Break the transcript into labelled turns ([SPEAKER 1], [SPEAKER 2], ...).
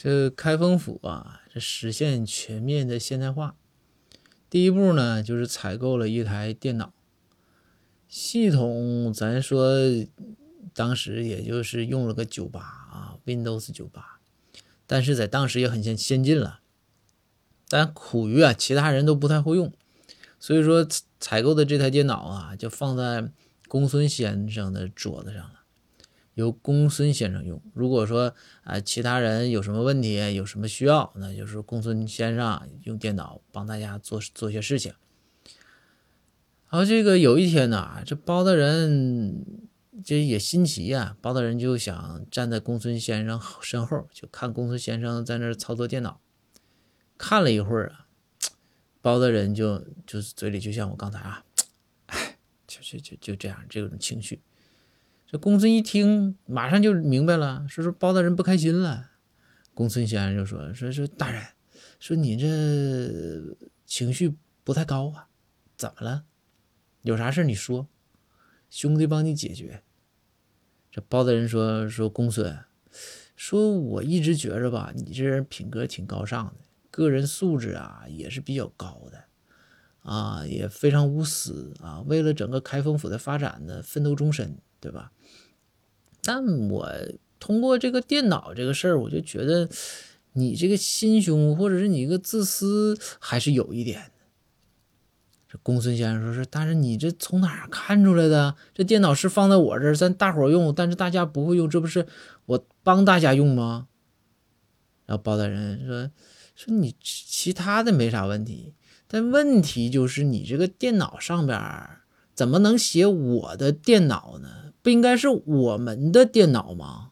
[SPEAKER 1] 这开封府啊，这实现全面的现代化，第一步呢，就是采购了一台电脑系统。咱说当时也就是用了个九八啊，Windows 九八，但是在当时也很先先进了。但苦于啊，其他人都不太会用，所以说采购的这台电脑啊，就放在公孙先生的桌子上了。由公孙先生用。如果说啊，其他人有什么问题，有什么需要，那就是公孙先生用电脑帮大家做做些事情。然后这个有一天呢，这包大人这也新奇呀，包大人就想站在公孙先生身后，就看公孙先生在那儿操作电脑。看了一会儿啊，包大人就就是嘴里就像我刚才啊，哎，就就就就这样这种情绪。这公孙一听，马上就明白了，说说包大人不开心了。公孙先生就说：“说说大人，说你这情绪不太高啊，怎么了？有啥事你说，兄弟帮你解决。”这包大人说：“说公孙，说我一直觉着吧，你这人品格挺高尚的，个人素质啊也是比较高的，啊也非常无私啊，为了整个开封府的发展呢，奋斗终身，对吧？”但我通过这个电脑这个事儿，我就觉得你这个心胸，或者是你一个自私，还是有一点。这公孙先生说：“是，但是你这从哪儿看出来的？这电脑是放在我这儿，咱大伙用，但是大家不会用，这不是我帮大家用吗？”然后包大人说：“说你其他的没啥问题，但问题就是你这个电脑上边怎么能写我的电脑呢？”不应该是我们的电脑吗？